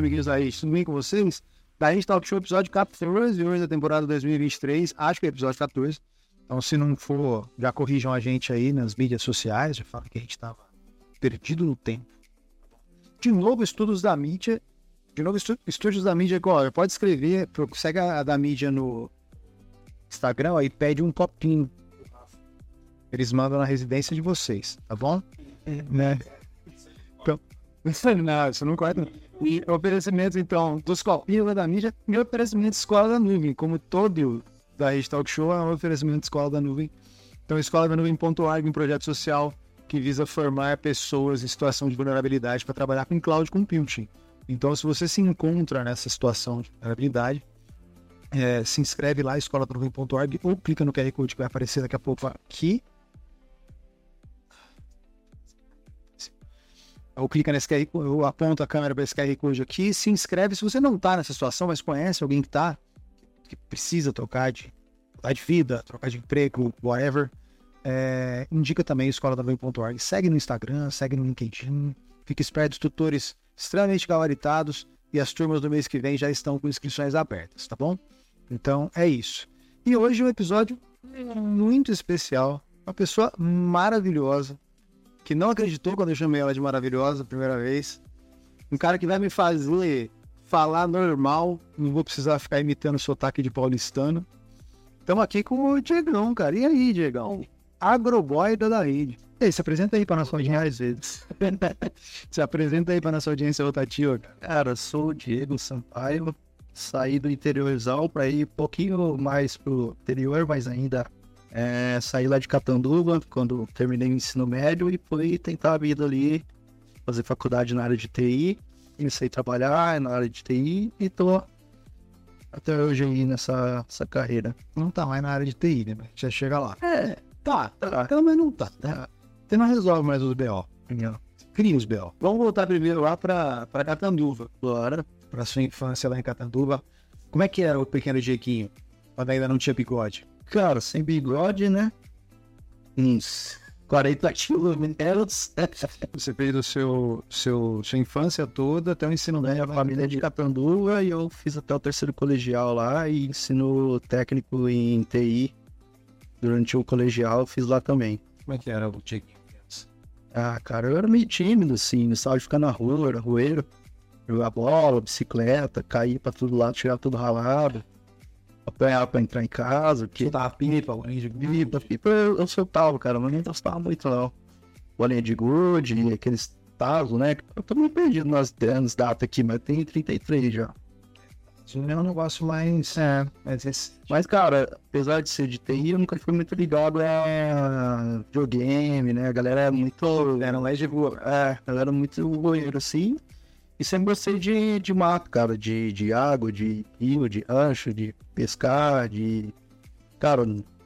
amiguinhos da Rede? Tudo bem com vocês? Da Rede Talk Show, episódio 14 hoje da temporada 2023. Acho que é episódio 14. Então, se não for, já corrijam a gente aí nas mídias sociais. Já fala que a gente estava perdido no tempo. De novo, estudos da mídia. De novo, estu estúdios da mídia. Olha, pode escrever, segue a da mídia no Instagram aí, pede um copinho. Eles mandam na residência de vocês, tá bom? É, né? Não, isso não corta. E oferecimento, então, dos copinhos da mídia e oferecimento de escola da nuvem, como todo da Rede Talk Show é um oferecimento de escola da nuvem. Então, escola da nuvem.org, um projeto social que visa formar pessoas em situação de vulnerabilidade para trabalhar com cloud computing. Então, se você se encontra nessa situação de vulnerabilidade, é, se inscreve lá, escola da nuvem.org, ou clica no QR Code que vai aparecer daqui a pouco aqui ou clica nesse QR Code, ou aponta a câmera para esse QR Code aqui, se inscreve. Se você não está nessa situação, mas conhece alguém que está, que precisa trocar de, trocar de vida, trocar de emprego, whatever, é, indica também a escola da Nuvem.org. Segue no Instagram, segue no LinkedIn, fique esperto dos tutores extremamente gabaritados e as turmas do mês que vem já estão com inscrições abertas, tá bom? Então é isso. E hoje é um episódio muito especial, uma pessoa maravilhosa, que não acreditou quando eu chamei ela de maravilhosa a primeira vez. Um cara que vai me fazer falar normal, não vou precisar ficar imitando o sotaque de paulistano. Estamos aqui com o Diegão, cara. E aí, Diegão? Agroboy da rede. Ei, se apresenta aí para nossa audiência às vezes. se apresenta aí para nossa audiência rotativa, cara. Cara, sou o Diego Sampaio. Saí do interiorzal para ir um pouquinho mais pro interior, mas ainda é, saí lá de Catanduva quando terminei o ensino médio e fui tentar a vida ali, fazer faculdade na área de TI. Comecei a trabalhar na área de TI e tô até hoje aí nessa, nessa carreira. Não tá mais na área de TI, né? Já chega lá. É, tá, tá. Então, mas não tá. tá. Você não resolve mais os BO. Não. Cria os BO. Vamos voltar primeiro lá pra, pra Catanduva. Bora. Pra sua infância lá em Catanduva. Como é que era o pequeno Dieguinho? Quando ainda não tinha bigode? Cara, sem bigode, né? Uns 40 quilômetros. Você fez o seu, seu, sua infância toda até o ensino médio. Minha família é de Catanduva e eu fiz até o terceiro colegial lá e ensino técnico em TI. Durante o colegial eu fiz lá também. Como é que era o Tchequinho? Ah, cara, eu era meio tímido, assim, gostava de ficar na rua, era rueiro, jogar bola, bicicleta, cair pra todo lado, tirar tudo ralado apanhar pra entrar em casa. Que... Soltava pipa, bolinha de pipa. Pipa eu, soltava, cara, mas não gostava muito não. Bolinha de gude, aqueles tazos, né? Eu tô meio perdido nas, nas datas aqui, mas tem 33 já. Isso é um negócio mais. É, mas, mas, cara, apesar de ser de TI, eu nunca fui muito ligado a videogame, né? A galera é muito. Era mais de boa. É, a galera é muito boeiro, assim. E sempre gostei de, de mato, cara, de, de água, de rio, de rancho, de pescar, de. Cara,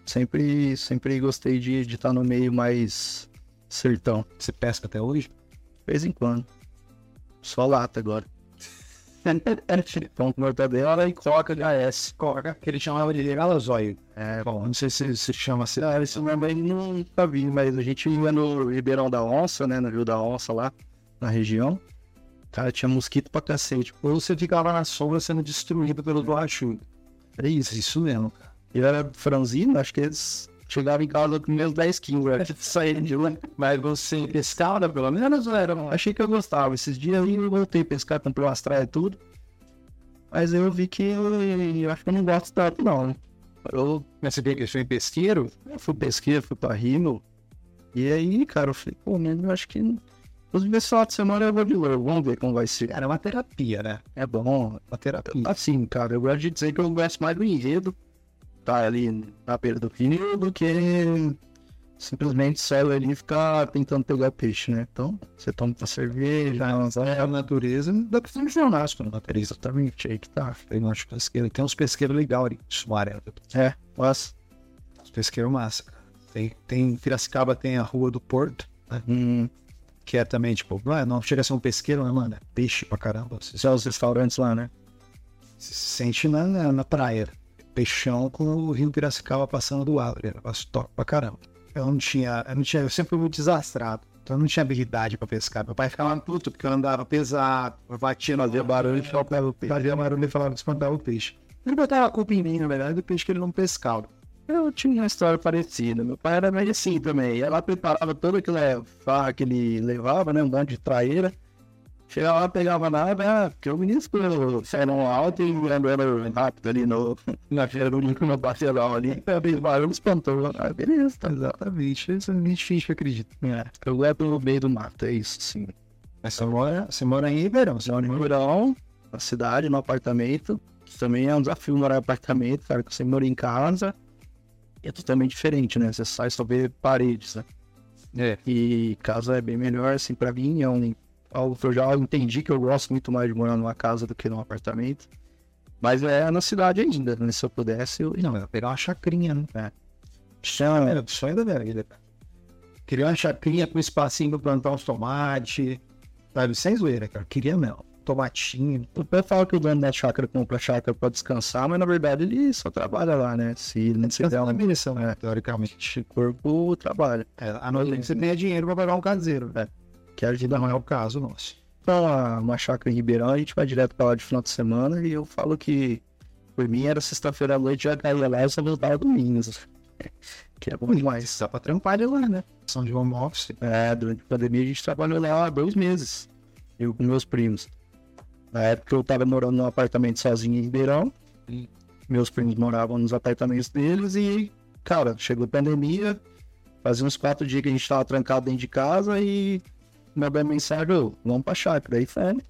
sempre, sempre gostei de estar de tá no meio mais sertão. Você pesca até hoje? De vez em quando. Só lata agora. Pão com mortadela e coca de AS. Coca, que ele chamava de galazóio. É, bom, não sei se se chama assim. Ah, esse nome aí nunca vi, mas a gente ia no Ribeirão da Onça, né, no Rio da Onça lá, na região. Cara, tinha mosquito pra cacete. Ou você ficava na sombra sendo destruído pelo borrachudo. É isso, isso mesmo, cara. Ele era franzino, acho que eles chegavam em casa com meus 10 quilos. Saíram de lá. Mas você pescava, pelo menos, era? Achei que eu gostava. Esses dias eu voltei a pescar, comprei umas traias e tudo. Mas eu vi que eu, eu, acho que eu não gosto tanto, não, né? Eu, mas você veio que foi pesqueiro? Eu fui pesqueiro, fui pra Rimo. E aí, cara, eu falei, pô, mano, eu acho que Inclusive, esse final de semana eu vou de. Vamos ver como vai ser. Cara, é uma terapia, né? É bom, uma terapia. Assim, cara, eu gosto de dizer que eu gosto mais do enredo, tá ali na beira do rio, do que simplesmente sair ali e ficar tentando pegar peixe, né? Então, você toma uma cerveja, é a natureza, dá pra fazer um ginástica na natureza também, aí que tá. Tem uns pesqueiros, tem uns pesqueiros legais ali, Sumaré. É, mas... Os pesqueiros massa, Tem, tem Piracicaba, tem a Rua do Porto, né? Hum que é também, tipo, não, não chega a ser um pesqueiro, né, mano? É peixe pra caramba. Você são os restaurantes lá, né? Se sente na, na, na praia. Peixão com o rio Piracicaba passando do lado. Era top pra caramba. Eu não tinha, eu não tinha, eu sempre fui muito desastrado. Então eu não tinha habilidade pra pescar. Meu pai ficava puto porque eu andava pesado, batia Fazia barulho e faltava o peixe. fazia barulho e falava que espantava o peixe. Ele botava a culpa em mim, na verdade, do peixe que ele não pescava. Eu tinha uma história parecida. Meu pai era meio assim também. Ela preparava todo aquele farra que ele levava, né? Um bando de traíra. Chegava lá, pegava nada, ah, porque o ministro saiu alto e andando rápido ali no, na feira do no parcelão ali. Fez barulho, espantou. Ah, beleza, tá Exatamente. Isso a gente finge que acredita. É, eu levo no meio do mato, é isso, sim. Mas você mora, você mora em Ribeirão, você mora em Ribeirão. Ribeirão, na cidade, no apartamento. Que também é um desafio morar em apartamento, cara, que você mora em casa. É totalmente diferente, né? Você sai só vê paredes, né? É. E casa é bem melhor, assim, pra mim. É um, algo que eu já entendi que eu gosto muito mais de morar numa casa do que num apartamento. Mas é na cidade ainda, né? Se eu pudesse, eu. Não, eu ia pegar uma chacrinha, né? É. Chama, era o sonho da minha vida. cara. Queria uma chacrinha com espacinho pra plantar uns tomates. Sabe, sem zoeira, cara. Queria mesmo. Tomatinho. O pessoal fala que o dono da chácara compra chácara pra descansar, mas na verdade ele só trabalha lá, né? Se ele não se der Descansar na um missão, né? Teoricamente. corpo, trabalha. É, a noite você tenha dinheiro pra pagar um caseiro. É. Que a gente não é o caso nosso. Pra uma, uma chácara em Ribeirão, a gente vai direto pra lá de final de semana e eu falo que por mim era sexta-feira à noite, já caía lá e só voltava domingos. Que é bom demais. Dá pra trampar de lá, né? São de home office. É, durante a pandemia a gente trabalhou lá há dois meses. Eu com meus primos. Na época eu tava morando num apartamento sozinho em Ribeirão. Hum. Meus primos moravam nos apartamentos deles e, cara, chegou a pandemia. Fazia uns quatro dias que a gente tava trancado dentro de casa e minha minha mensagem, ô, vamos pra chácara. Aí foi, né?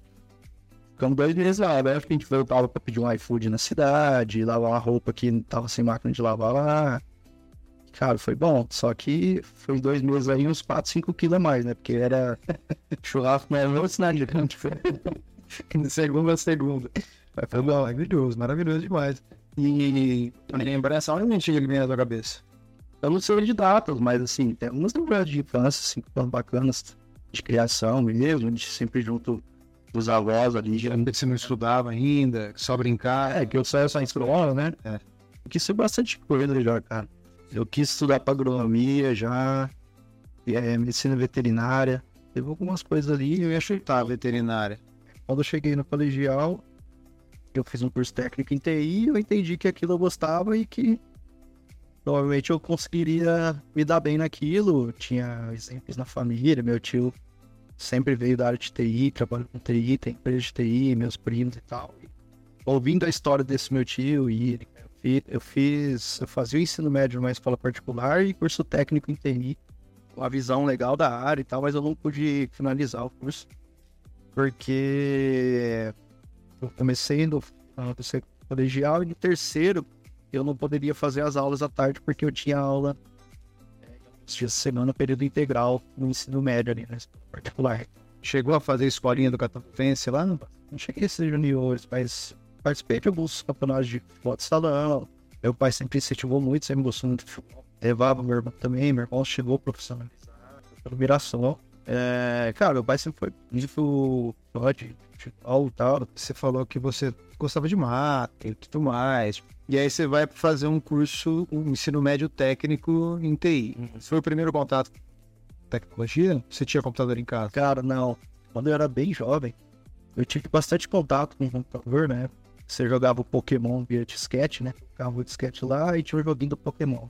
Ficamos dois meses lá. Aí acho que a gente voltava pra pedir um iFood na cidade, lavar uma roupa que tava sem máquina de lavar lá. Cara, foi bom. Só que foi dois meses aí, uns 4, 5 quilos a mais, né? Porque era churrasco, mas não cidade grande. De segunda a segunda. Mas foi maravilhoso, maravilhoso demais. E lembrança, onde a gente vem na tua cabeça? Eu não sei de datas, mas assim, tem algumas lembranças de infância, assim, que foram bacanas, de criação mesmo, a gente sempre junto dos avós ali. já- Que você não estudava ainda, só brincar. É, que eu saio só em escola, né? É. Eu quis ser bastante coisa já, cara. Eu quis estudar pra agronomia já, é, medicina veterinária, teve algumas coisas ali. eu ia chutar veterinária. Quando eu cheguei no colegial, eu fiz um curso técnico em TI, eu entendi que aquilo eu gostava e que provavelmente eu conseguiria me dar bem naquilo. Tinha exemplos na família, meu tio sempre veio da área de TI, trabalhou com TI, tem empresa de TI, meus primos e tal. E ouvindo a história desse meu tio e ele, eu fi- eu fiz, eu fazia o ensino médio numa escola particular e curso técnico em TI, com uma visão legal da área e tal, mas eu não pude finalizar o curso porque eu comecei no, no colegial e no terceiro eu não poderia fazer as aulas à tarde porque eu tinha aula é, uns dias de semana, período integral no ensino médio ali, escola particular. Chegou a fazer escolinha do Catatense lá? Não? Não cheguei a ser juniores, mas participei de alguns campeonatos de futebol de salão. Meu pai sempre incentivou muito, sempre gostou muito de futebol. Levava meu irmão também, meu irmão chegou profissionalizado pelo Mirassol. É, cara, meu pai sempre foi muito fã de futebol e tal. Você falou que você gostava de mato e tudo mais. E aí você vai fazer um curso, um ensino médio técnico em TI. Esse foi o primeiro contato com tecnologia? Você tinha computador em casa? Cara, não. Quando eu era bem jovem, eu tive bastante contato com o computador, né? Você jogava o Pokémon via disquete, né? Colocava o disquete lá e tinha o joguinho do Pokémon.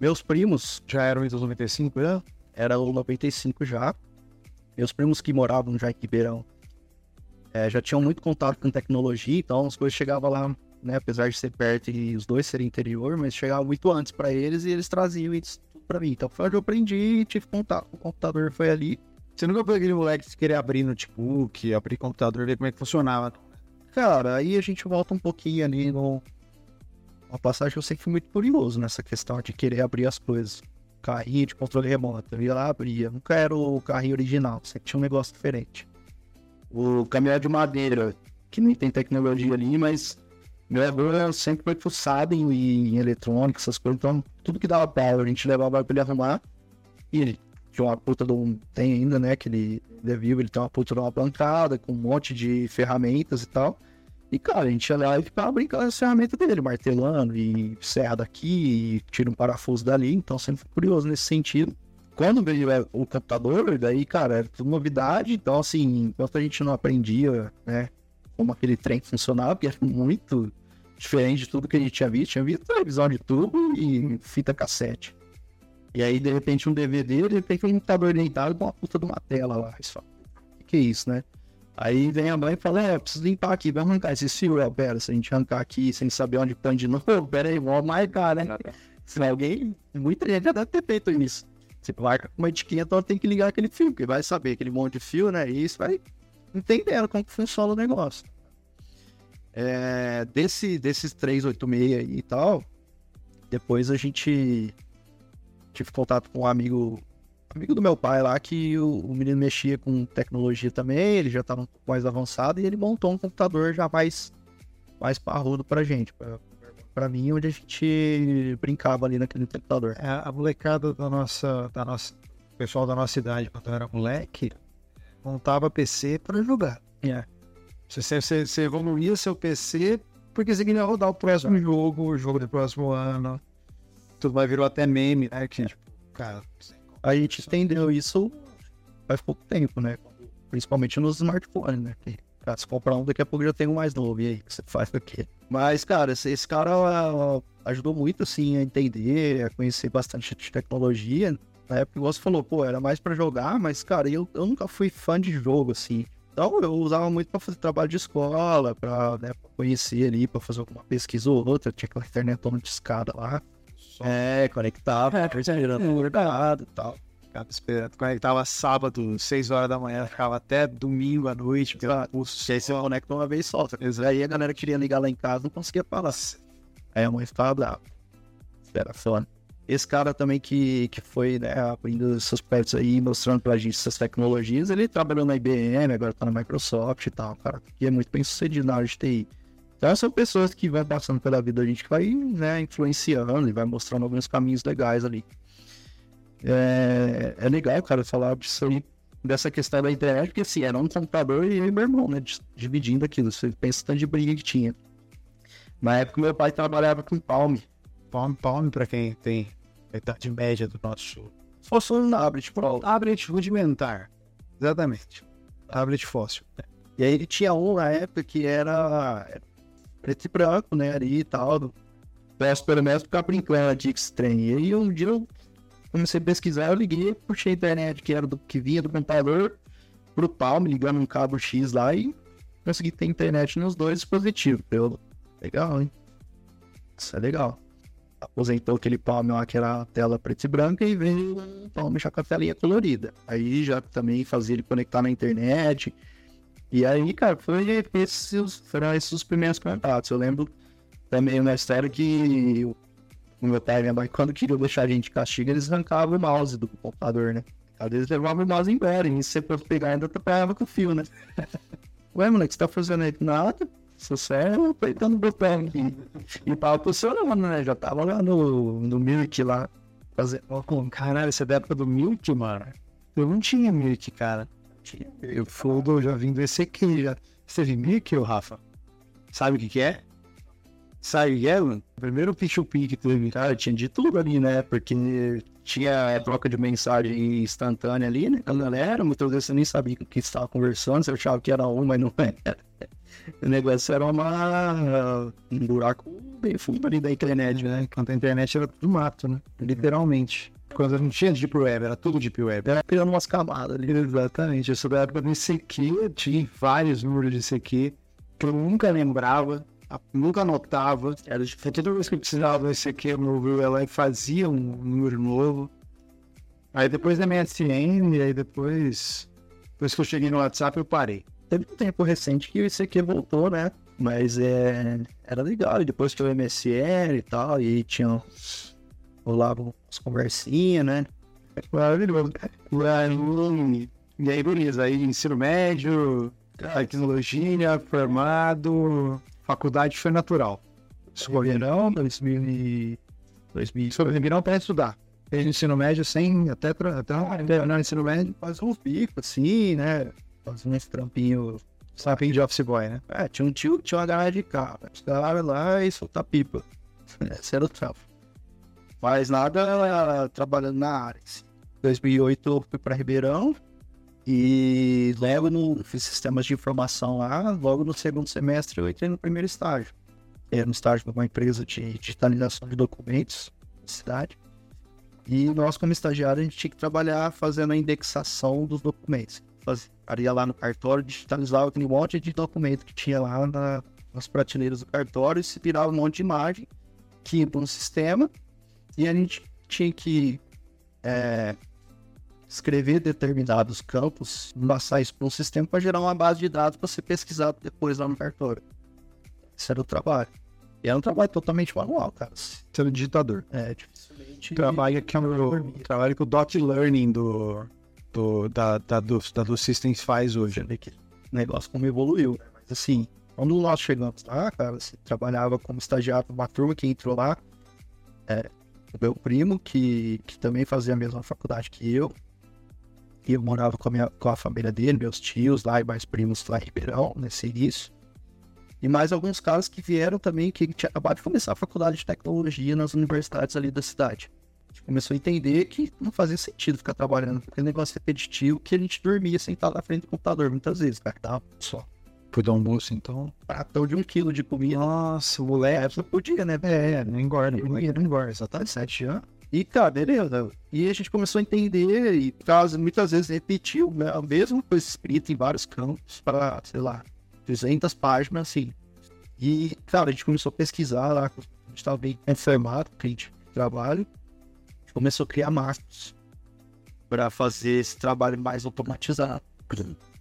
Meus primos, Já era o Windows 95, né? Era o 95 já. Meus primos que moravam já em Ribeirão eh, já tinham muito contato com tecnologia, então as coisas chegavam lá, né? Apesar de ser perto e os dois serem interior, mas chegava muito antes para eles e eles traziam isso tudo para mim. Então foi onde eu aprendi e tive contato com o computador, foi ali. Você nunca foi aquele moleque que queria abrir notebook, abrir computador, ver como é que funcionava. Cara, aí a gente volta um pouquinho ali no. Uma passagem eu sempre fui muito curioso nessa questão de querer abrir as coisas. Carrinho de controle remoto. Eu ia lá, abria. Nunca era o carrinho original, sempre tinha um negócio diferente. O caminhão de madeira, que nem tem tecnologia ali, mas meu avô sempre foi fuçado em, em eletrônica, essas coisas. Então, tudo que dava power, a gente levava pra ele arrumar. E ele tinha uma puta de um. Tem ainda, né? Que ele é vivo, ele tem uma puta de uma bancada com um monte de ferramentas e tal. E, cara, a gente ia lá e ficava brincando as ferramentas dele, martelando e serra daqui, e tira um parafuso dali. Então, sempre fui curioso nesse sentido. quando veio é, o computador, daí, cara, era tudo novidade. Então, assim, enquanto a gente não aprendia, né, como aquele trem funcionava, que era muito diferente de tudo que a gente tinha visto. Tinha visto televisão de tubo e fita cassete. E aí, de repente, um DVD, de repente, um computador deitado com uma puta de uma tela lá. Isso, que é isso, né? Aí vem a mãe e fala, é, preciso limpar aqui, vai arrancar esse fio. É, pera, se a gente arrancar aqui sem saber onde põe de novo, pera aí, vamos marcar, né? Se alguém, muita gente já deve ter feito isso. Você marca com uma etiquinha, então tem que ligar aquele fio, porque vai saber aquele monte de fio, né? E isso vai entendendo como que funciona o negócio. É, desse, desses 386 e tal, depois a gente tive contato com um amigo amigo do meu pai lá, que o, o menino mexia com tecnologia também, ele já estava um pouco mais avançado e ele montou um computador já mais, mais parrudo pra gente, pra, pra mim, onde a gente brincava ali naquele computador. É, a molecada da nossa, da nossa, pessoal da nossa idade, quando eu era moleque, montava PC para jogar. É. Você, você, você evoluía seu PC porque você queria rodar o próximo jogo, o jogo do próximo ano. Tudo vai virou até meme, né? Que, tipo, cara, a gente entendeu isso faz pouco tempo, né? Principalmente nos smartphones, né? Que, cara, se comprar um, daqui a pouco já tem um mais novo. E aí, o você faz aqui? Mas, cara, esse, esse cara uh, ajudou muito, assim, a entender, a conhecer bastante de tecnologia. Na época, igual você falou, pô, era mais para jogar, mas, cara, eu, eu nunca fui fã de jogo, assim. Então eu usava muito para fazer trabalho de escola, para né, conhecer ali, para fazer alguma pesquisa ou outra. Tinha aquela internet de escada lá. Só... É, conectava, é, é, e tal. Ficava esperando. Conectava sábado, 6 horas da manhã, ficava até domingo à noite. Exato. E aí você conecta uma vez só. Aí a galera queria ligar lá em casa, não conseguia falar. Aí a mãe ficava brava. Espera, só. Esse cara também que, que foi né, abrindo seus pets aí, mostrando pra gente essas tecnologias, ele trabalhou na IBM, agora tá na Microsoft e tal, cara, que é muito bem sucedido na área de TI. Então são pessoas que vão passando pela vida a gente que vai né, influenciando e vai mostrando alguns caminhos legais ali. É, é legal, cara, falar disso aí, dessa questão da internet, porque assim, era um computador e eu e meu irmão, né, dividindo aquilo. Você pensa tanto de briga que tinha. Na época, meu pai trabalhava com Palm. Palm, Palm, pra quem tem a idade média do nosso. Fosse um tablet Pro. Tablet rudimentar. Exatamente. Tablet fóssil. E aí ele tinha um na época que era preto e branco, né? Ali e tal. Peço pelo menos ficar brincando de X-Train. E aí um dia eu comecei a pesquisar, eu liguei, puxei a internet que era do que vinha do computador pro Palm, ligando um cabo X lá e consegui ter internet nos dois dispositivos. Eu, legal, hein? Isso é legal. Aposentou aquele Palm lá que era a tela preta e branca e veio um Palm já com a telinha colorida. Aí já também fazia ele conectar na internet e aí, cara, foi esses, foram esses os primeiros contatos. Eu lembro também na história que o meu pai e minha mãe, quando queriam deixar a gente de castigo, eles arrancavam o mouse do computador, né? Às vezes levavam o mouse embora, e você pegar ainda atrapalhava com o fio, né? Ué, moleque, você tá fazendo aí nada? Sucesso, apertando o botão aqui. E tava funcionando, né? Já tava lá no, no Milk lá. Fazendo... Caralho, você é da época do Milk, mano? Eu não tinha Milk, cara. Eu fui já vim do ECQ já. Você viu Mickey, Rafa? Sabe o que, que é? Sabe o que é, mano? Primeiro P2P que teve. Cara, tinha de tudo ali, né? Porque tinha a troca de mensagem instantânea ali, né? A galera, muitas vezes você nem sabia com que estava conversando, você achava que era um, mas não era. O negócio era uma, um buraco bem fundo ali da internet, né? Quando a internet era tudo mato, né? Literalmente. Quando não tinha Deep Web, era tudo Deep Web. Era criando umas camadas ali. Exatamente. Eu soube a época do ICQ, tinha vários números de ICQ que eu nunca lembrava, nunca anotava. Era toda vez que eu precisava do ICQ, eu me ela e fazia um número novo. Aí depois da MSN, e aí depois, depois que eu cheguei no WhatsApp, eu parei. Teve um tempo recente que o ICQ voltou, né? Mas é, era legal. E depois que o MSN e tal, e tinha rolavam as conversinhas, né? Maravilhoso. E aí, beleza. Aí, ensino médio, tecnologia, formado, faculdade foi natural. Verão, 2000 e... 2000. Verão para estudar. Fez ensino médio sem, até, até terminar o ensino médio. Faz uns bicos, assim, né? Faz trampinhos Trampinho de office boy, né? É, tinha um tio que tinha uma garagem de carro. Os caras lá e soltar pipa. Esse era o trampo. Mas nada trabalhando na área. Assim. 2008 eu fui para Ribeirão e logo no fiz sistemas de informação lá. Logo no segundo semestre eu entrei no primeiro estágio. Era um estágio de uma empresa de digitalização de documentos na cidade. E nós, como estagiário, a gente tinha que trabalhar fazendo a indexação dos documentos. Fazia lá no cartório, digitalizava aquele monte de documento que tinha lá na, nas prateleiras do cartório e se virava um monte de imagem que ia para um sistema e a gente tinha que é, escrever determinados campos, passar isso para um sistema para gerar uma base de dados para ser pesquisado depois lá no cartório. Esse era o trabalho. E era um trabalho totalmente manual, cara. Sendo digitador. É, dificilmente. Trabalho que é o trabalho que o Dot Learning do, do, da, da, do, da do Systems faz hoje. Você vê que o negócio como evoluiu. Né? Mas assim, quando nós chegamos lá, cara, você trabalhava como estagiário numa turma que entrou lá. É, meu primo, que, que também fazia a mesma faculdade que eu. E eu morava com a, minha, com a família dele, meus tios lá e mais primos lá em Ribeirão, nesse início. E mais alguns caras que vieram também, que tinha acabado de começar a faculdade de tecnologia nas universidades ali da cidade. A gente começou a entender que não fazia sentido ficar trabalhando, porque negócio repetitivo que a gente dormia sentado na frente do computador muitas vezes, cara, tava só. Foi do almoço, então? Pratão de um quilo de comida. Nossa, moleque. É, podia, né? É, não engorda. Não ia, não engorda, exatamente, sete anos. E, cara, beleza. E a gente começou a entender e muitas vezes repetiu né, a mesma coisa escrita em vários campos para, sei lá, 200 páginas, assim. E, cara, a gente começou a pesquisar lá, a gente estava bem enfermado, que a gente trabalho. A gente começou a criar macros para fazer esse trabalho mais automatizado.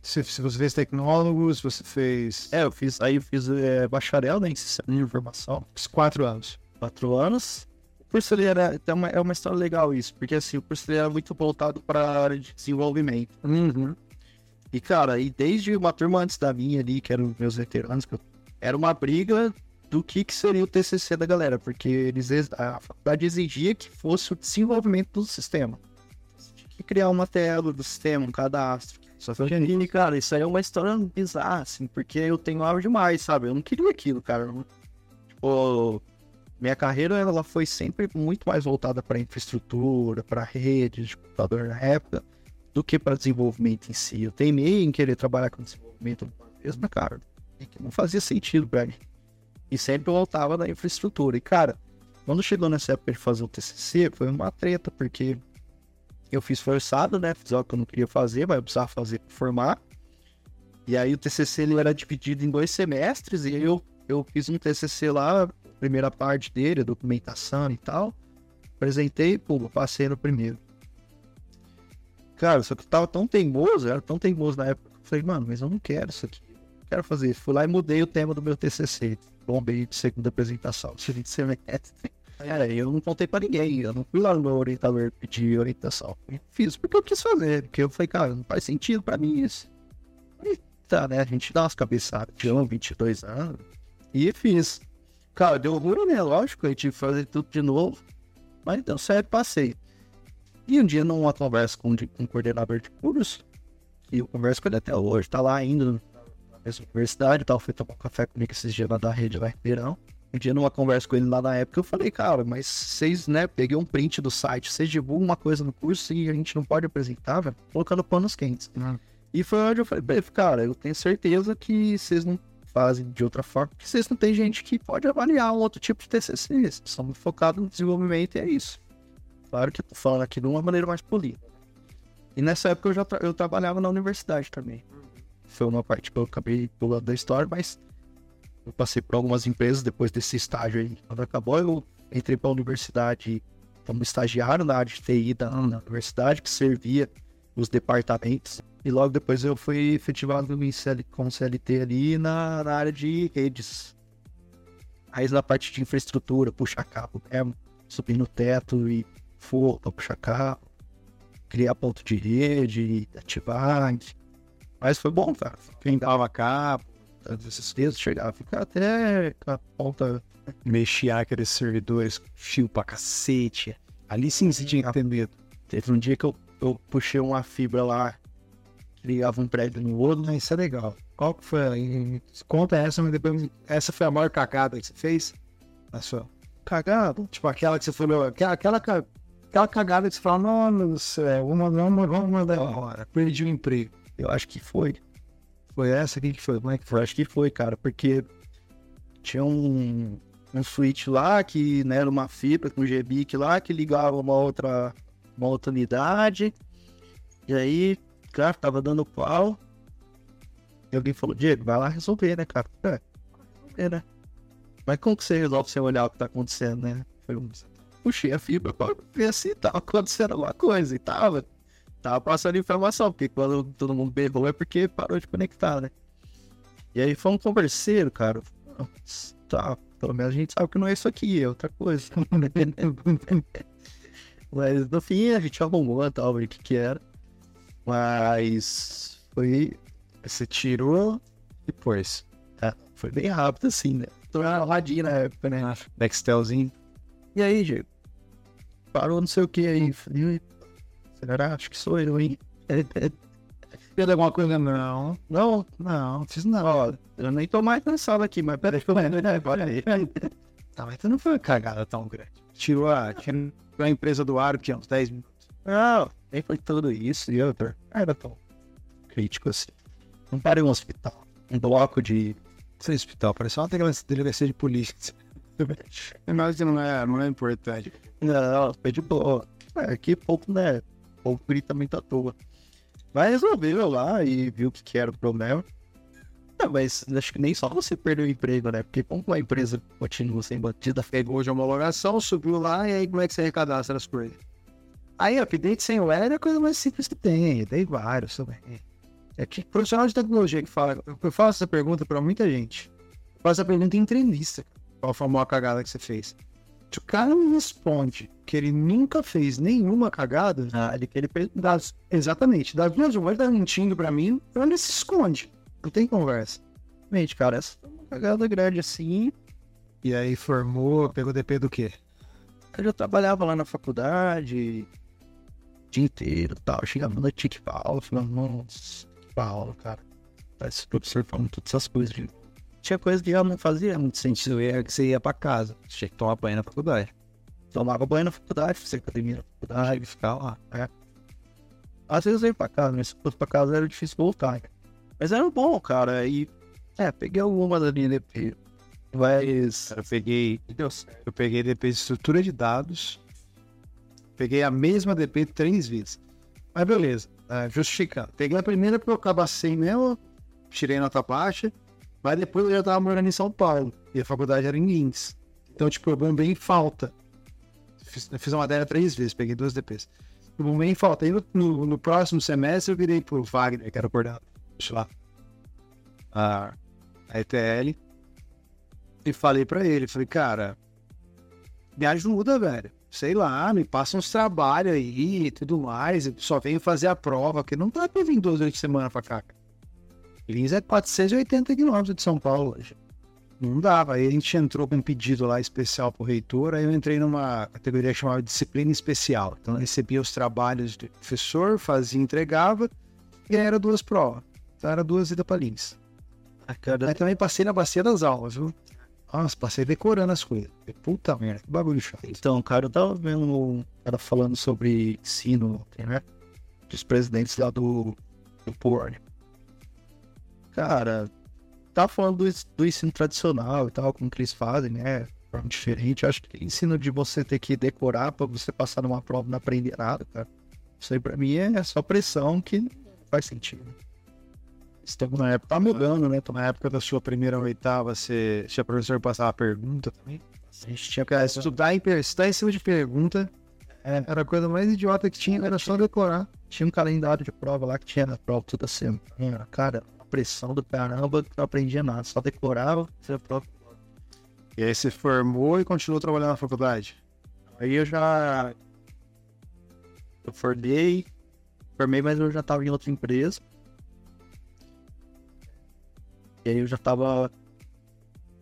Você, você fez tecnólogos, você fez. É, eu fiz. Aí eu fiz é, bacharel né, em sistema de informação. Fiz quatro anos. Quatro anos. O curso ele era. É uma, é uma história legal isso, porque assim, o curso ele era muito voltado para a área de desenvolvimento. Uhum. E, cara, e desde uma turma antes da minha ali, que eram meus veteranos, era uma briga do que, que seria o TCC da galera, porque eles, a faculdade exigia que fosse o desenvolvimento do sistema. Você tinha que criar uma tela do sistema, um cadastro. Só que, e, cara, isso aí é uma história bizarra, assim, porque eu tenho algo demais, sabe? Eu não queria aquilo, cara. Tipo, minha carreira ela foi sempre muito mais voltada para infraestrutura, para redes de computador na época, do que para desenvolvimento em si. Eu teimei em querer trabalhar com desenvolvimento mas, cara, não fazia sentido pra mim. E sempre voltava da infraestrutura. E, cara, quando chegou nessa época de fazer o TCC, foi uma treta, porque eu fiz forçado, né? Fiz algo que eu não queria fazer, mas eu precisava fazer para formar. E aí o TCC ele era dividido em dois semestres, e eu, eu fiz um TCC lá, primeira parte dele, documentação e tal. Apresentei, pô, passei no primeiro. Cara, só que eu tava tão teimoso, era tão teimoso na época, eu falei, mano, mas eu não quero isso aqui. Não quero fazer isso. Fui lá e mudei o tema do meu TCC. Bombei de segunda apresentação, seguinte semestre. É, eu não contei pra ninguém. Eu não fui lá no meu orientador pedir orientação. Fiz porque eu quis fazer. Porque eu falei, cara, não faz sentido pra mim isso. E tá, né? A gente dá umas cabeçadas. Tinha 22 anos. E fiz. Cara, deu ruim, né? Lógico, a gente tive que fazer tudo de novo. Mas deu certo, passei. E um dia, numa conversa com, um coordenador de curso, e eu converso com ele até hoje, tá lá ainda na mesma universidade, tal, foi tomar um café comigo esses dias lá da rede lá em Ribeirão. Um dia numa conversa com ele lá na época, eu falei, cara, mas vocês, né, peguei um print do site, vocês divulgam uma coisa no curso e a gente não pode apresentar, velho, colocando panos quentes. Uhum. E foi onde eu falei, cara, eu tenho certeza que vocês não fazem de outra forma, porque vocês não tem gente que pode avaliar um outro tipo de TCC, vocês são focados no desenvolvimento e é isso. Claro que eu tô falando aqui de uma maneira mais polida. E nessa época eu já tra eu trabalhava na universidade também. Foi uma parte que eu acabei pulando da história, mas eu passei por algumas empresas depois desse estágio aí. Quando acabou, eu entrei para a universidade como estagiário na área de TI da, universidade, que servia os departamentos. E logo depois eu fui efetivado em CL, com CLT ali na, na área de redes. Aí na parte de infraestrutura, puxar cabo mesmo, subir no teto e for para puxar cabo, criar ponto de rede, ativar. Mas foi bom, cara. Quem dava cabo, esses textos, chegava a ficar até com a ponta. Mexia aqueles servidores, fio pra cacete. Ali sim você tinha que ter medo. Teve um dia que eu, eu puxei uma fibra lá, ligava um prédio no outro. Mas isso é legal. Qual que foi? Conta essa, mas depois. Essa foi a maior cagada que você fez? Na sua. Cagada? Tipo aquela que você falou. Aquela, aquela aquela cagada que você Deus do céu, vamos, vamos, vamos mandar embora. Perdi o emprego. Eu acho que foi. Foi essa? O que, foi? Como é que foi? Acho que foi, cara, porque tinha um, um switch lá que né, era uma fibra com GBIC lá que ligava uma outra, uma outra unidade. E aí, cara, tava dando pau. E alguém falou, Diego, vai lá resolver, né, cara? É, resolver, né? Mas como que você resolve sem olhar o que tá acontecendo, né? Foi um... Puxei a fibra pra ver se tava acontecendo alguma coisa e tava. Tava passando informação, porque quando todo mundo berrou é porque parou de conectar, né? E aí foi um converseiro, cara. Tá, pelo menos a gente sabe que não é isso aqui, é outra coisa. Mas no fim a gente arrumou e tal, o que que era. Mas foi. Você tirou depois. É, foi bem rápido assim, né? Tô na radinha na época, né? Nextelzinho. E aí, Diego? Parou não sei o que aí. Falei, será? Acho que sou eu, hein? Fez alguma coisa? Não. Não, Não, fiz ó, eu nem tô mais na sala aqui, mas peraí, né? Olha aí. Tá, mas não foi uma cagada tão grande. Tirou a, tirou a empresa do ar, que é uns 10 minutos. Não, nem foi tudo isso e outra. Era tão crítico assim. Não parei um hospital. Um bloco de. Esse hospital, parecia uma delegacia- de polícia. Que não é, não é importante. Não, foi de boa. É, aqui pouco, né? Povo grita muito à toa. Mas resolveu lá e viu que, que era o problema. Não, mas acho que nem só você perdeu o emprego, né? Porque como uma empresa continua sem batida, Pegou de homologação, subiu lá e aí como é que você recadastra as coisas? Aí, update sem web é a coisa mais simples que tem. Tem vários também. É que profissional de tecnologia que fala. Eu faço essa pergunta pra muita gente. Faço essa pergunta em entrevista. Qual foi a maior cagada que você fez? Se o cara me responde que ele nunca fez nenhuma cagada, ah, ele, ele das, exatamente, das duas uma, ele tá mentindo pra mim, então ele se esconde. Não tem conversa. Realmente, cara, essa foi uma cagada grande assim. E aí formou, pegou DP do quê? Eu já trabalhava lá na faculdade, o dia inteiro e tal. Chegava na noite que aula, falando, nossa, que aula, cara. Esse professor falando todas essas coisas. de- Tinha coisa que já não fazia muito sentido. É que você ia pra casa. Você tinha que tomar banho na faculdade. Tomava banho na faculdade, fazia academia na faculdade. Ficar lá. Às vezes eu ia pra casa, mas se fosse pra casa era difícil voltar. né? Mas era bom, cara. E, é, peguei alguma da linha DP. Mas, Eu peguei, eu peguei DP de estrutura de dados. Peguei a mesma DP três vezes. Mas beleza, é, justificando. Peguei a primeira porque eu cabacei mesmo, tirei nota baixa, mas depois eu já tava morando em São Paulo. E a faculdade era em Lins. Então, tipo, eu bombei em falta. Fiz, fiz a matéria três vezes, peguei duas DPs. Eu bombei em falta. Aí no, no- no próximo semestre eu virei pro Wagner, que era o coordenador. Lá. A, a ETL. E falei pra ele, falei, cara, me ajuda, velho. Sei lá, me passa uns trabalhos aí e tudo mais. Eu só venho fazer a prova, porque não dá pra vir duas vezes de semana pra cá. cara. Lins é 480 quilômetros de São Paulo hoje. Não dava. Aí a gente entrou com um pedido lá especial pro reitor, aí eu entrei numa categoria que chamava de disciplina especial. Então eu recebia os trabalhos do professor, fazia, entregava, e aí era duas provas. Então era duas idas pra Lins. Cada Aí também passei na bacia das aulas, viu? Nossa, passei decorando as coisas. Puta merda, que bagulho chato. Então, cara, eu tava vendo um cara falando sobre ensino, né? Dos presidentes lá do, do POR. Cara, tá falando do, do ensino tradicional e tal, como que eles fazem, né? Forma diferente. Eu acho que ensino de você ter que decorar pra você passar numa prova e não aprender nada, cara. Isso aí pra mim é só pressão que não faz sentido. Tem uma época tá mudando, né? Na época da sua primeira oitava, você tinha professor passava pergunta também? A gente tinha Cara, estudar em, estudar em cima de pergunta é, era a coisa mais idiota que tinha, era só decorar. tinha um calendário de prova lá que tinha na prova toda semana. Cara, a pressão do caramba, que não aprendia nada, só decorava. E aí você formou e continuou trabalhando na faculdade. Aí eu já. Eu formei, formei, mas eu já tava em outra empresa. E aí eu já tava.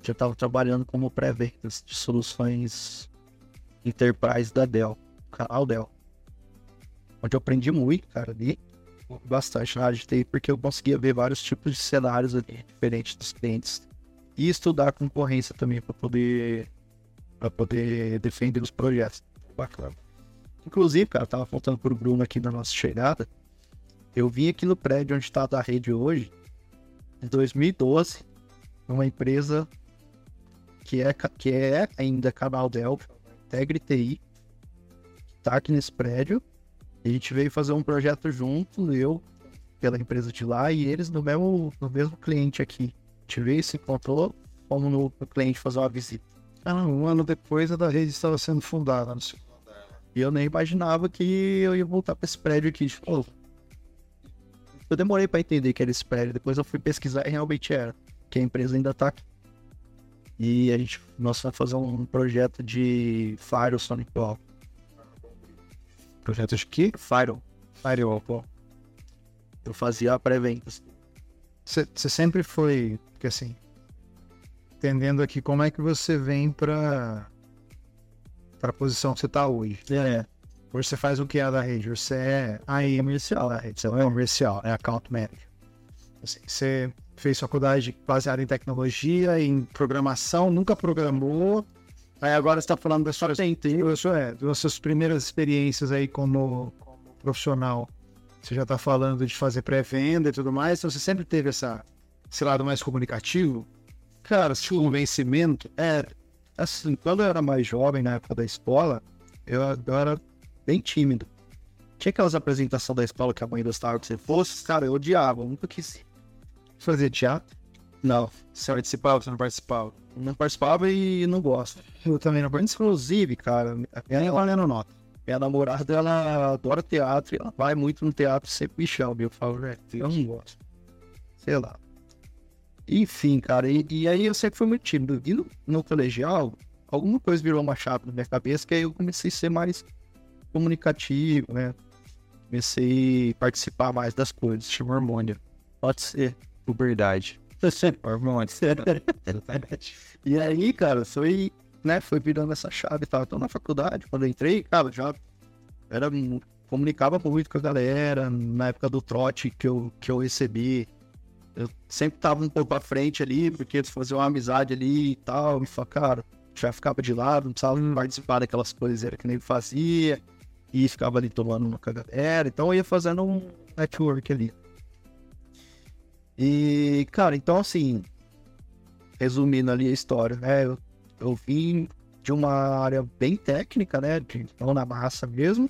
Já tava trabalhando como pré-vendas de soluções Enterprise da Dell, canal Dell. Onde eu aprendi muito, cara, ali. Bastante na área de TI, porque eu conseguia ver vários tipos de cenários ali, diferentes dos clientes. E estudar concorrência também, para poder, pra poder defender os projetos. Bacana. Inclusive, cara, tava contando pro Bruno aqui na nossa chegada. Eu vim aqui no prédio onde está a rede hoje, em 2012, numa empresa que é, que é ainda canal Dell, Integre TI, que tá aqui nesse prédio. A gente veio fazer um projeto junto, eu pela empresa de lá e eles no mesmo, no mesmo cliente aqui. A gente veio, se encontrou, fomos no, no cliente fazer uma visita. Ah, um ano depois a da rede estava sendo fundada no segundo andar. E eu nem imaginava que eu ia voltar para esse prédio aqui de novo. Eu demorei para entender que era esse prédio, depois eu fui pesquisar e realmente era, que a empresa ainda tá aqui. E a gente, nós vamos fazer um projeto de Firewall Sonic Wall. Projeto de quê? Firewall. Firewall, pô. Eu fazia pré-vendas. Você sempre foi, porque assim, entendendo aqui como é que você vem para para a posição que você está hoje. É. Hoje você faz o que é da rede? Você é aí Comercial, da rede, você é comercial, é account manager. Assim, você fez faculdade baseada em tecnologia, em programação, nunca programou. Aí agora você está falando da sua, é, das suas primeiras experiências aí como, como profissional. Você já está falando de fazer pré-venda e tudo mais, então você sempre teve essa, esse lado mais comunicativo? Cara, esse convencimento é assim, quando eu era mais jovem, na época da escola, eu, eu era bem tímido. Tinha aquelas apresentações da escola que a mãe gostava que você fosse, cara, eu odiava, eu nunca quis. Fazer teatro? Não. Você participava, você não participava? Não participava e não gosto. Eu também não participava. Inclusive, cara, minha, valendo nota. minha namorada, ela adora teatro e ela vai muito no teatro, sempre me chama. Eu falo, velho, eu não gosto. Sei lá. Enfim, cara, e, e, aí eu sempre fui muito tímido. E no, no, colegial, alguma coisa virou uma chave na minha cabeça, que aí eu comecei a ser mais comunicativo, né? Comecei a participar mais das coisas. Chama hormônio. Pode ser. Puberdade. Hormônio. e aí, cara, foi, né, foi virando essa chave e tal. Então, na faculdade, quando eu entrei, cara, já era, comunicava muito com a galera. Na época do trote que eu, que eu recebi, eu sempre tava um pouco à frente ali, porque eles faziam uma amizade ali e tal. E falava, cara, já ficava de lado, não precisava participar daquelas coisas que nem fazia. E ficava ali tomando uma com a galera. Então eu ia fazendo um network ali. E, cara, então assim, resumindo ali a história, né? Eu, eu vim de uma área bem técnica, né? De mão na massa mesmo.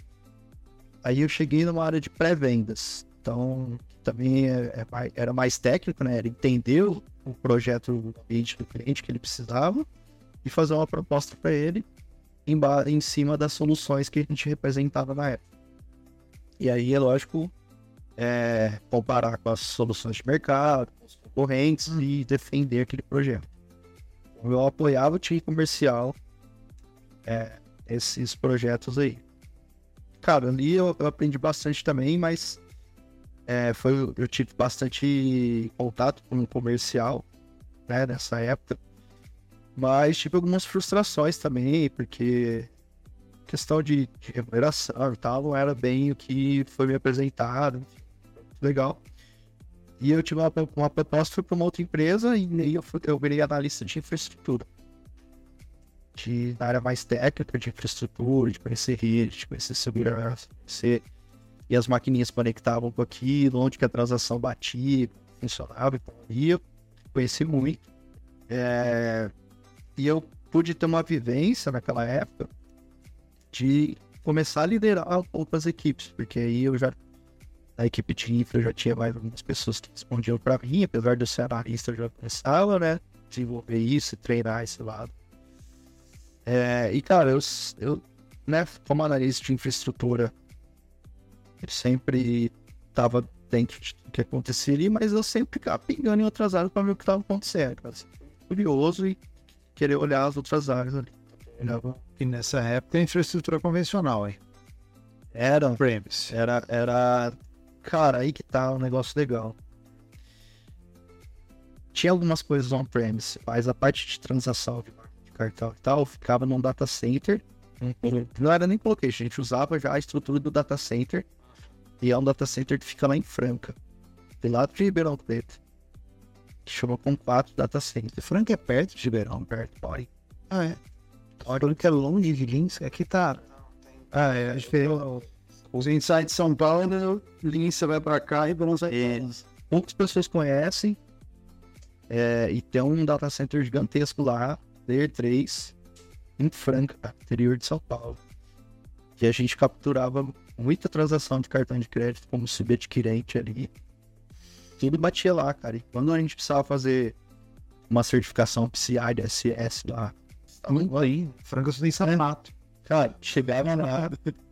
Aí eu cheguei numa área de pré-vendas. Então, também é, é, era mais técnico, né? Era entender o, o projeto do ambiente do cliente que ele precisava e fazer uma proposta para ele em, em cima das soluções que a gente representava na época. E aí, é lógico, é, comparar com as soluções de mercado, com os concorrentes e defender aquele projeto. Então, eu apoiava o time comercial é, esses projetos aí. Cara, ali eu, eu aprendi bastante também, mas é, foi, eu tive bastante contato com o comercial né, nessa época. Mas tive algumas frustrações também, porque questão de, de remuneração e tal não era bem o que foi me apresentado. Enfim legal. E eu tive uma, uma proposta, fui para uma outra empresa e aí eu, fui, eu virei analista de infraestrutura. De, na área mais técnica de infraestrutura, de conhecer rede, de conhecer segurança, conhecer e as maquininhas conectavam com aquilo, onde que a transação batia, funcionava, e eu conheci muito. É, e eu pude ter uma vivência naquela época de começar a liderar outras equipes, porque aí eu já na equipe de infra já tinha mais algumas pessoas que respondiam para mim, apesar de eu ser analista, eu já começava, né? Desenvolver isso, treinar esse lado. É, e, cara, eu, eu, né, como analista de infraestrutura, eu sempre estava dentro de tudo que aconteceria, mas eu sempre ficava pingando em outras áreas para ver o que estava acontecendo. Cara. Curioso e querer olhar as outras áreas ali. E nessa época, a infraestrutura convencional, hein? Era. Frames. Era, era Cara, aí que tá um negócio legal. Tinha algumas coisas on-premise, mas a parte de transação de cartão e tal ficava num data center. Não era nem coloquei, a gente usava já a estrutura do data center. E é um data center que fica lá em Franca, do lado de Ribeirão Preto. Que chama com quatro data centers. Franca é perto de Ribeirão, perto, pode. Ah, é. Franca é longe de Lins, aqui tá. Ah, é, acho os insights de São Paulo, Linça vai pra cá e Bronze vai É, poucas pessoas conhecem. É, e tem um data center gigantesco lá, Layer 3, em Franca, interior de São Paulo. E a gente capturava muita transação de cartão de crédito, como subadquirente ali. Tudo batia lá, cara. E quando a gente precisava fazer uma certificação PCI de SS lá, Muito aí. Franca só tem sapato. Cara, chegava lá,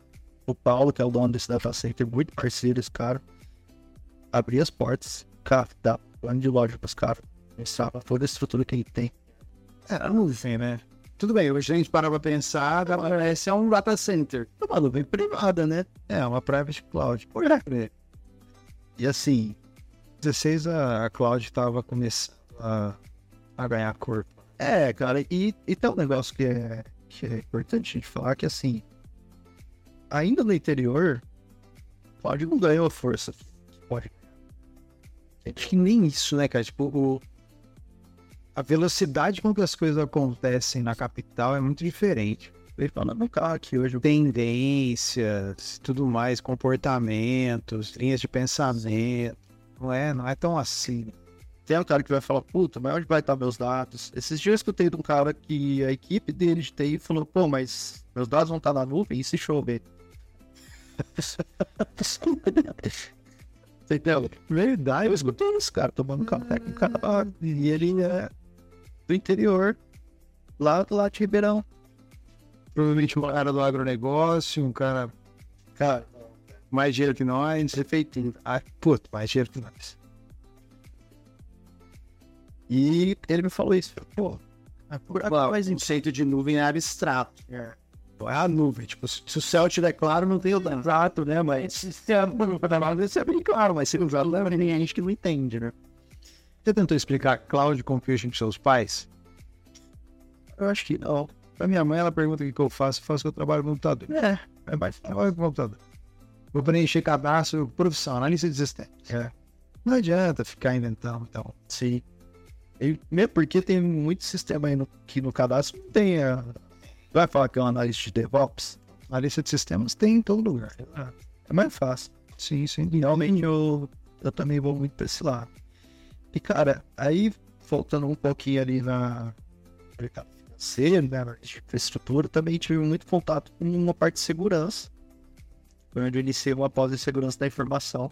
o Paulo, que é o dono desse data center, muito parceiro esse cara, abria as portas, cara, dá plano de loja pros caras, mostrava toda a estrutura que ele tem. É, não sei, né? Tudo bem, hoje a gente para pra pensar, esse é um data center. É uma nuvem privada, né? É, uma private cloud. Por É. E assim, 16 a, a cloud estava começando a, a ganhar corpo. é, cara, e, e tem um negócio que é, que é importante a gente falar, que assim, ainda no interior, pode não ganhou força. Pode. Acho que nem isso, né, cara? Tipo, o, a velocidade com que as coisas acontecem na capital é muito diferente. Ele fala no carro aqui hoje, Tendências, tudo mais, comportamentos, linhas de pensamento. Não é, não é tão assim. tem um cara que vai falar, puta, mas onde vai estar meus dados? Esses dias eu escutei de um cara que a equipe dele de TI falou, pô, mas meus dados vão estar na nuvem e se chover? Entendeu? Verdade. Eu escutei isso, cara, tomando café com o cara lá, e ele é do interior, lá do lado de Ribeirão. Provavelmente um cara do agronegócio, um cara Cara, mais dinheiro que nós. refeitinho. Ah, puto, mais dinheiro que nós. E ele me falou isso, pô, por Claro, mais o conceito de nuvem é abstrato. É a nuvem. Tipo, se o céu estiver claro, não tem o dano. exato, né, mas se é, isso é bem claro, mas se não ninguém, a gente que não entende, né? Você tentou explicar cloud computing para seus pais? Eu acho que não. Pra minha mãe, ela pergunta o que, que eu faço. Eu faço que eu trabalho no computador. É, é mais Trabalho com computador. Vou preencher cadastro, profissão, analista de sistemas. É. Não adianta ficar inventando, então. Sim. E, mesmo porque tem muito sistema aí no, que no cadastro não tem. A... Vai falar que é um analista de DevOps? Analista de sistemas tem em todo lugar. É mais fácil. Sim, sim. Realmente eu, eu também vou muito pra esse lado. E cara, aí voltando um pouquinho ali na mercado financeiro, né, na infraestrutura, também tive muito contato com uma parte de segurança. Foi onde eu iniciei uma pós em segurança da informação.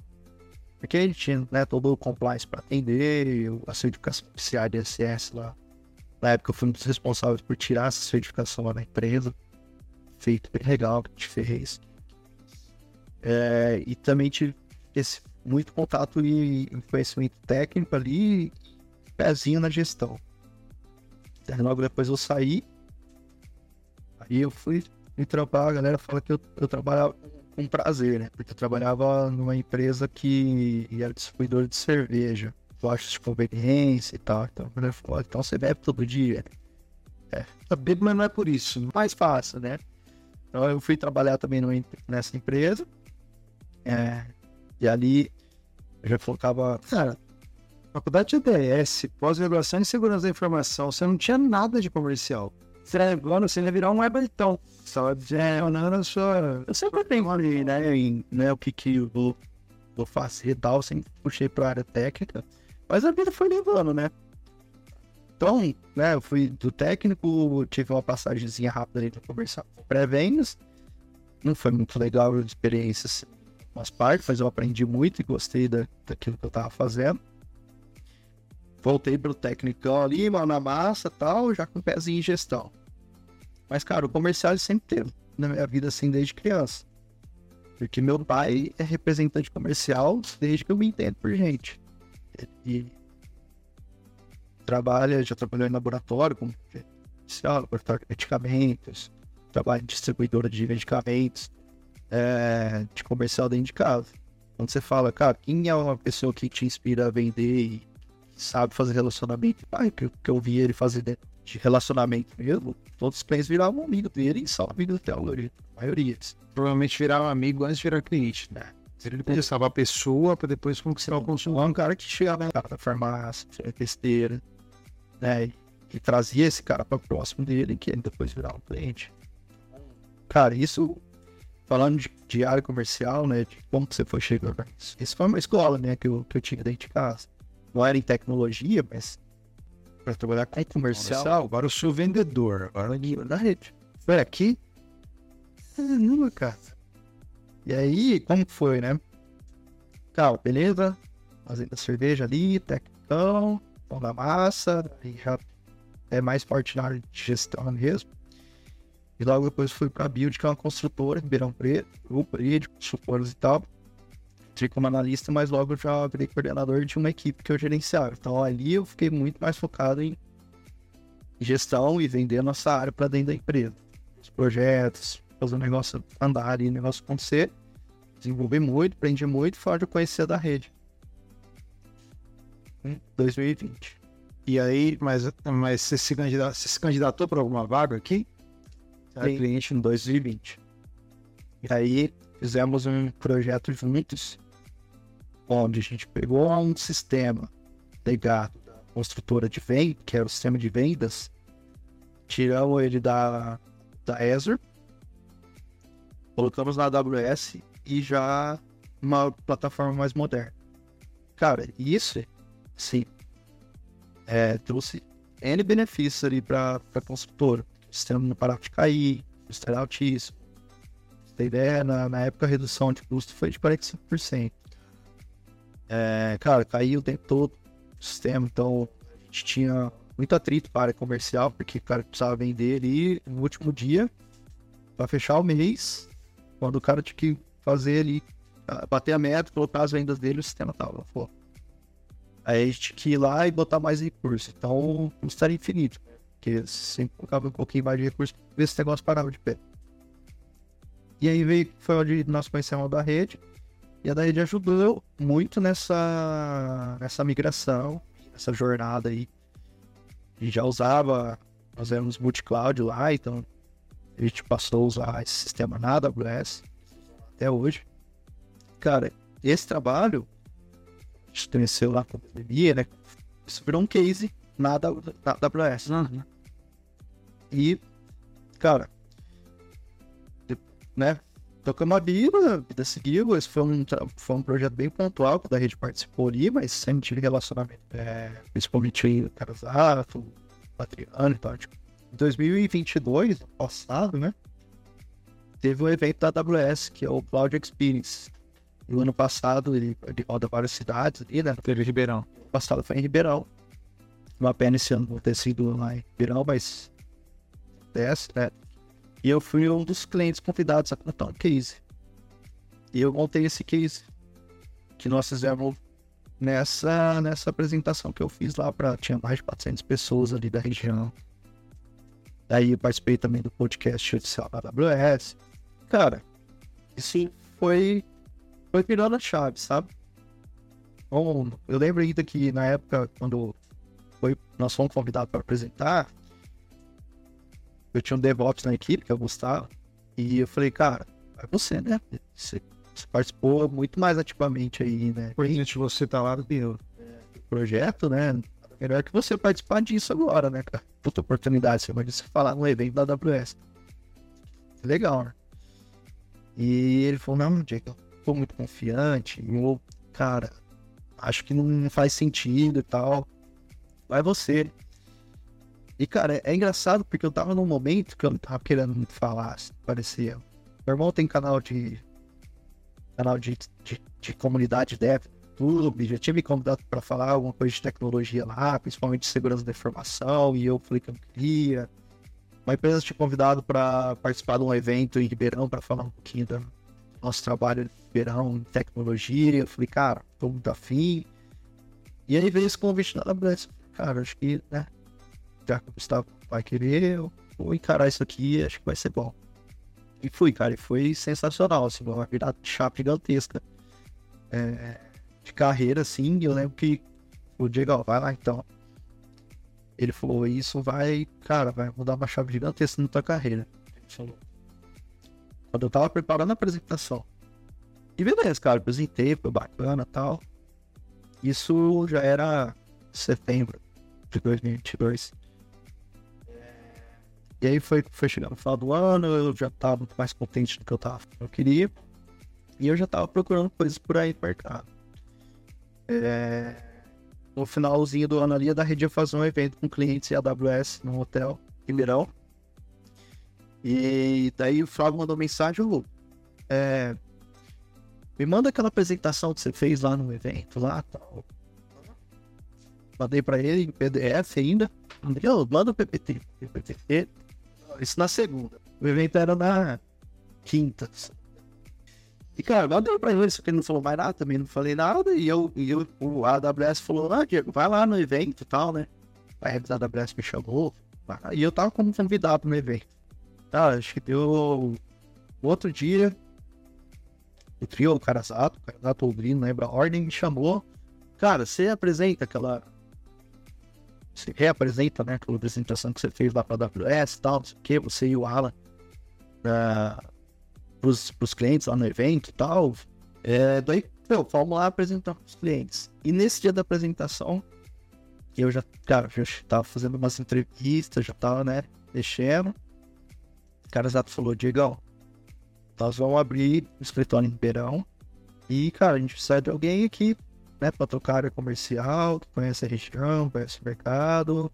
Porque a gente tinha né, todo o compliance para atender, a certificação PCI DSS lá. Na época eu fui um dos responsáveis por tirar essa certificação lá na empresa. Feito bem legal que a gente fez. É, e também tive esse muito contato e conhecimento técnico ali, pezinho na gestão. Daí logo depois eu saí, aí eu fui me trampar, a galera fala que eu, eu trabalhava com prazer, né? Porque eu trabalhava numa empresa que era distribuidora de cerveja, postos de conveniência e tal. Então a galera falou, então você bebe todo dia. Eu bebo, mas não é por isso. Mais fácil, né? Então eu fui trabalhar também em- nessa empresa. É, e ali eu já colocava Cara, faculdade de ADS, pós-graduação em segurança da informação, você não tinha nada de comercial. Você agora, você ia virar um webitão. Só direcionando a sua. Eu sempre pensei, né, em né, o que, que eu vou, vou fazer e tal, sempre puxei pra área técnica, mas a vida foi levando, né? Então, né, eu fui do técnico, tive uma passagemzinha rápida ali no comercial pré-vendas, não foi muito legal a experiência, assim, umas partes, mas eu aprendi muito e gostei da, daquilo que eu tava fazendo. Voltei pro técnico ali, mão na massa tal, já com o pezinho em gestão. Mas, cara, o comercial ele sempre teve na minha vida assim desde criança. Porque meu pai é representante comercial desde que eu me entendo por gente. Ele trabalha, já trabalhou em laboratório, como comercial, laboratório de medicamentos, trabalha em distribuidora de medicamentos, é, de comercial dentro de casa. Quando você fala, cara, quem é uma pessoa que te inspira a vender e sabe fazer relacionamento? Pai, que, que eu vi ele fazer de, de relacionamento mesmo, todos os clientes viravam amigo dele e são amigos até hoje, a maioria. Provavelmente virava amigo antes de virar cliente, né? Ele conquistava a pessoa para depois conquistar o consumidor. É um cara que chegava na farmácia, fazia besteira, né? E trazia esse cara para próximo dele, que ele depois virava um cliente. Cara, isso falando de, de, área comercial, né? De como que você foi chegando a isso. Isso foi uma escola, né? Que eu, que eu tinha dentro de casa. Não era em tecnologia, mas para trabalhar com comercial. comercial. Agora eu sou vendedor. Agora eu da rede. Foi aqui? Caramba, cara. E aí, como foi, né? Cara, beleza. Fazendo cerveja ali, tecão, pão da massa, aí já é mais forte na área de gestão mesmo. E logo depois fui para a Build, que é uma construtora, Ribeirão Preto, grupo aí de construtores e tal. Entrei como analista, mas logo já virei coordenador de uma equipe que eu gerenciava. Então ali eu fiquei muito mais focado em gestão e vender a nossa área para dentro da empresa. Os projetos, fazer o negócio andar e o negócio acontecer. Desenvolvi muito, aprendi muito, fora de conhecer da rede. Em 2020. E aí, mas, mas você, se candidatou, você se candidatou para alguma vaga aqui? Era cliente em 2020. E aí fizemos um projeto juntos, onde a gente pegou um sistema legado da construtora de venda, que era o sistema de vendas, tiramos ele da, da Azure, colocamos na AWS e já uma plataforma mais moderna. Cara, isso, sim, é, trouxe N benefícios ali para a construtora. O sistema não parava de cair, o custo era altíssimo. Você tem ideia, na, na época a redução de custo foi de 45%. É, cara, caiu o tempo todo o sistema, então a gente tinha muito atrito para a área comercial, porque o cara precisava vender ali no último dia para fechar o mês, quando o cara tinha que fazer ali, bater a meta, colocar as vendas dele, o sistema tava, pô, Aí a gente tinha que ir lá e botar mais recurso. Então o custo era infinito. Porque sempre colocava um pouquinho mais de recurso para ver se o negócio parava de pé. E aí veio, foi onde nós conhecemos a da rede. E a da rede ajudou muito nessa, nessa migração, nessa jornada aí. A gente já usava, nós éramos multi-cloud lá, então a gente passou a usar esse sistema na AWS até hoje. Cara, esse trabalho gente conheceu lá com a pandemia, né? Isso virou um case na, na AWS. Uhum. E, cara, né? Tocamos a vida, a vida seguiu. Esse foi um, foi um projeto bem pontual que a rede participou ali, mas sempre tive relacionamento, é, principalmente o Carazato, o Patriano e tal. Tipo, em 2022, passado, né? Teve um evento da AWS, que é o Cloud Experience. E o ano passado ele, ele roda várias cidades ali, né? Teve Ribeirão. O passado foi em Ribeirão. Uma pena esse ano não ter sido lá em Ribeirão, mas desce, né? E eu fui um dos clientes convidados a contar um case. E eu montei esse case que nós fizemos nessa, nessa apresentação que eu fiz lá para tinha mais de 400 pessoas ali da região. Eu participei também do podcast oficial da AWS. Cara, isso foi foi virando a chave, sabe? Bom, eu lembro ainda que na época, quando foi, nós fomos convidados para apresentar, eu tinha um DevOps na equipe, que é o Gustavo, e eu falei, cara, é você, né? Você, você participou muito mais ativamente aí, né? Por gente, você tá lá do é, projeto, né? Melhor que você participar disso agora, né, cara? Puta oportunidade, você vai falar no evento da AWS. Legal, né? E ele falou, não, Jacob, tô muito confiante, ou, cara, acho que não faz sentido e tal. Vai você. E, cara, é, engraçado porque eu tava num momento que eu não tava querendo muito falar, assim, parecia. Meu irmão tem canal de. canal de, de, de comunidade dev YouTube, já tinha me convidado para falar alguma coisa de tecnologia lá, principalmente segurança da informação, e eu falei que eu queria. Uma empresa tinha convidado para participar de um evento em Ribeirão para falar um pouquinho da, nosso trabalho de verão em tecnologia. Eu falei, cara, tô muito afim. E aí veio esse convite da AWS. Cara, acho que, né? Já que o Gustavo vai querer, eu vou encarar isso aqui acho que vai ser bom. E fui, cara, e foi sensacional, assim, uma virada de chapa gigantesca. É, de carreira, assim, eu lembro que o Diego, vai lá então. Ele falou, isso vai, cara, vai mudar uma chave gigantesca na tua carreira. Ele falou. Quando eu tava preparando a apresentação. E beleza, cara, apresentei, foi bacana tal. Isso já era setembro de 2022. E aí foi, foi chegando no final do ano, eu já tava muito mais contente do que eu tava, eu queria. E eu já tava procurando coisas por aí no mercado. É... No finalzinho do ano ali, a da rede ia fazer um evento com clientes e AWS num hotel em Ribeirão. E daí o Flávio mandou mensagem, ô, é, me manda aquela apresentação que você fez lá no evento, lá tal. Mandei pra ele em PDF ainda. Mandei, oh, manda o PPT. PPT. Isso na segunda. O evento era na quinta. E, cara, mandei pra ele, só que ele não falou mais nada, também não falei nada. E eu, e eu o AWS falou, ah, Diego, vai lá no evento e tal, né? Aí a AWS me chamou. E eu tava como convidado no evento. Tá, acho que deu outro dia, o trio, o Carazato, o Carazato Oldrin, não lembra a ordem, me chamou. Cara, você apresenta aquela. Você reapresenta, né? Aquela apresentação que você fez lá pra AWS e tal, não sei o que, você e o Alan, uh, pros, pros clientes lá no evento e tal. É, daí, meu, vamos lá apresentar pros clientes. E nesse dia da apresentação, eu já, cara, já tava fazendo umas entrevistas, já tava, né, mexendo cara exato falou, Diegão, nós vamos abrir o escritório em Ribeirão e, cara, a gente precisa de alguém aqui, né, pra tocar área comercial, que conhece a região, conhece o mercado.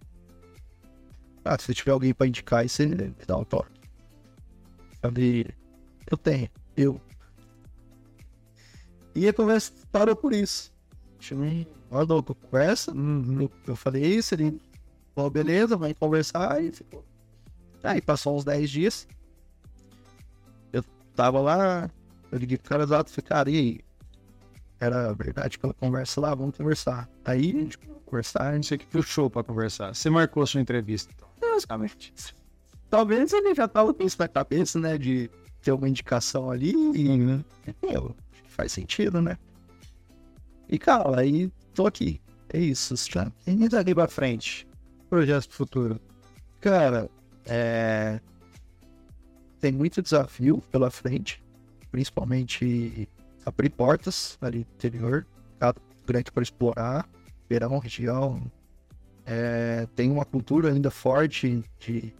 Ah, se tiver alguém pra indicar aí, você dá um toque. Eu tenho, eu. E a conversa parou por isso. A gente não mandou conversa, uhum. eu falei isso, ele falou, beleza, vai conversar, e ficou Aí passou uns 10 dias. Eu tava lá, eu liguei pro cara exato, falei, cara, e aí? Era verdade aquela conversa lá, vamos conversar. Aí a gente conversar, a gente que puxou pra conversar. Você marcou a sua entrevista, então. Basicamente. Talvez ele já tava com isso na cabeça, né? De ter uma indicação ali, que faz sentido, né? E, cara, aí tô aqui. É isso, já. E daqui pra frente? Projetos pro futuro. Cara, é... Tem muito desafio pela frente, principalmente abrir portas ali no interior, grande para explorar, verão, região. É... Tem uma cultura ainda forte de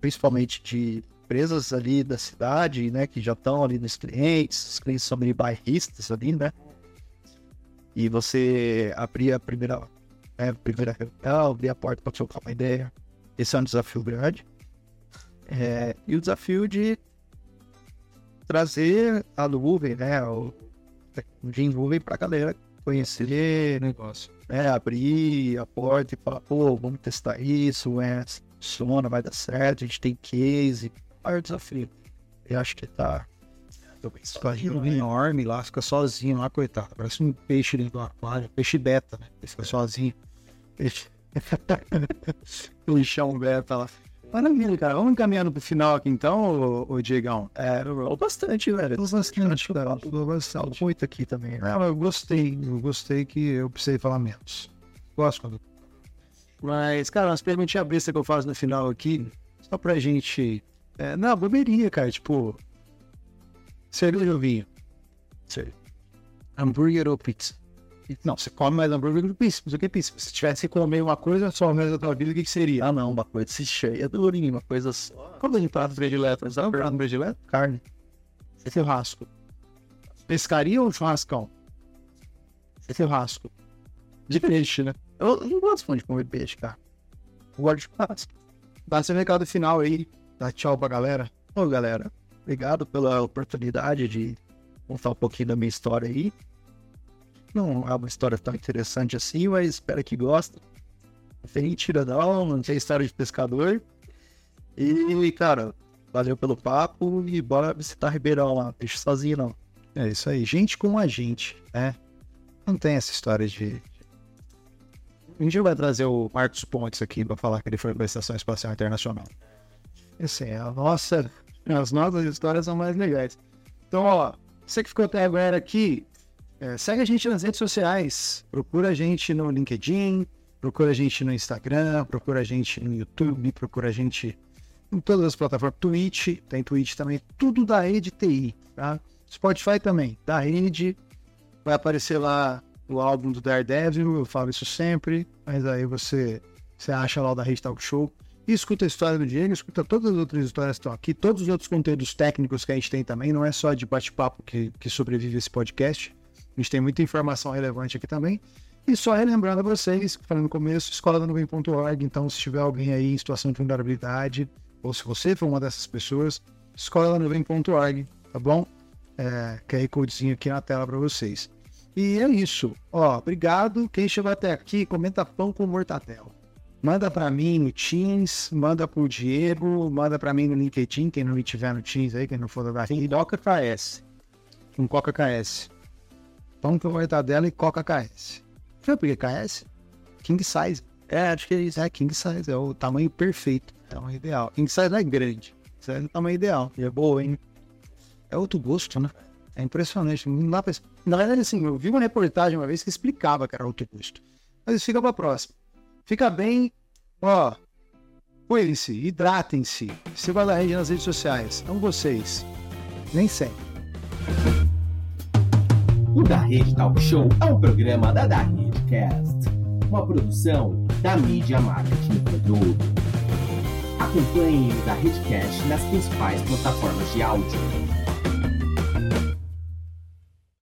principalmente de empresas ali da cidade, né, que já estão ali nos clientes, os clientes são meio bairristas ali, né? E você abrir a primeira, né, primeira reunião, abrir a porta para trocar uma ideia, esse é um desafio grande. É, e o desafio de trazer a nuvem, né? O tecnologia nuvem para a galera conhecer negócio. Né, abrir a porta e falar, pô, vamos testar isso, é, funciona, vai dar certo, a gente tem case. Maior é desafio. Eu acho que tá. Um enorme lá, fica sozinho lá, coitado. Parece um peixe dentro do aquário, peixe beta, né? Ele fica sozinho. Peixe. Lixão beta lá. Maravilha, cara. Vamos encaminhando pro final aqui então, ô, ô Diegão. É, eu bastante, velho. Eu bastante, cara. Eu bastante. Muito aqui também. Né? eu gostei. Eu gostei que eu precisei falar menos. Gosto quando. Mas, cara, umas perguntinhas bestas que eu faço no final aqui, só pra gente. É, não, bobeirinha, cara. Tipo. Cerveja ou vinho? Sério. Hambúrguer ou pizza? Não, você come mais hambúrguer do que pizza. Mas o que é pizza? Se tivesse que comer uma coisa só o resto da tua vida, o que, que seria? Ah, não, uma coisa se cheia durinha, uma coisa só. Qual é o prato predileto? É um prato predileto? Carne. Churrasco. Pescaria ou churrascão? Churrasco. De peixe, né? Eu não gosto muito de comer peixe, cara. Eu gosto de churrasco. Dá seu recado final aí. Dá tchau pra galera. Ô, galera, obrigado pela oportunidade de contar um pouquinho da minha história aí. Não é uma história tão interessante assim, mas espero que gostem. Bem tiradão, não tem história de pescador. E, cara, valeu pelo papo e bora visitar Ribeirão lá. Deixa sozinho, não. É isso aí. Gente com a gente, né? Não tem essa história de. A gente vai trazer o Marcos Pontes aqui para falar que ele foi para a Estação Espacial Internacional. Assim, a nossa, as nossas histórias são mais legais. Então, ó, você que ficou até agora aqui, é, segue a gente nas redes sociais. Procura a gente no LinkedIn, procura a gente no Instagram, procura a gente no YouTube, procura a gente em todas as plataformas. Twitch, tem Twitch também, tudo da rede TI, tá? Spotify também, da rede. Vai aparecer lá o álbum do Daredevil, eu falo isso sempre, mas aí você, você acha lá o da Rede Talk Show. Escuta a história do Diego, escuta todas as outras histórias que estão aqui, todos os outros conteúdos técnicos que a gente tem também, não é só de bate-papo que, que sobrevive esse podcast. A gente tem muita informação relevante aqui também. E só relembrando a vocês, falando no começo, escola da nuvem.org, então se tiver alguém aí em situação de vulnerabilidade, ou se você for uma dessas pessoas, escola da nuvem.org, tá bom? É, QR Codezinho aqui na tela para vocês. E é isso. Ó, obrigado. Quem chegou até aqui, comenta pão com mortadela. Manda para mim no Teams, manda pro Diego, manda para mim no LinkedIn, quem não tiver no Teams aí, quem não for da Sim, Coca KS. Um Coca KS. Pão com mortadela e Coca KS. Sabe por que KS? King size. É, acho que é isso. É, king size, é o tamanho perfeito, tamanho ideal. King size não é grande, king size é o tamanho ideal. E é boa, hein? É outro gosto, né? É impressionante. Não dá pra... Na verdade, assim, eu vi uma reportagem uma vez que explicava que era outro gosto. Mas isso fica pra próxima. Fica bem, ó. Cuidem-se, hidratem-se. Siga a rede nas redes sociais. Amo vocês. Nem sempre. O Da Rede Talk Show é um programa da Da Redecast, uma produção da mídia marketing produto. Acompanhe o Da Redcast nas principais plataformas de áudio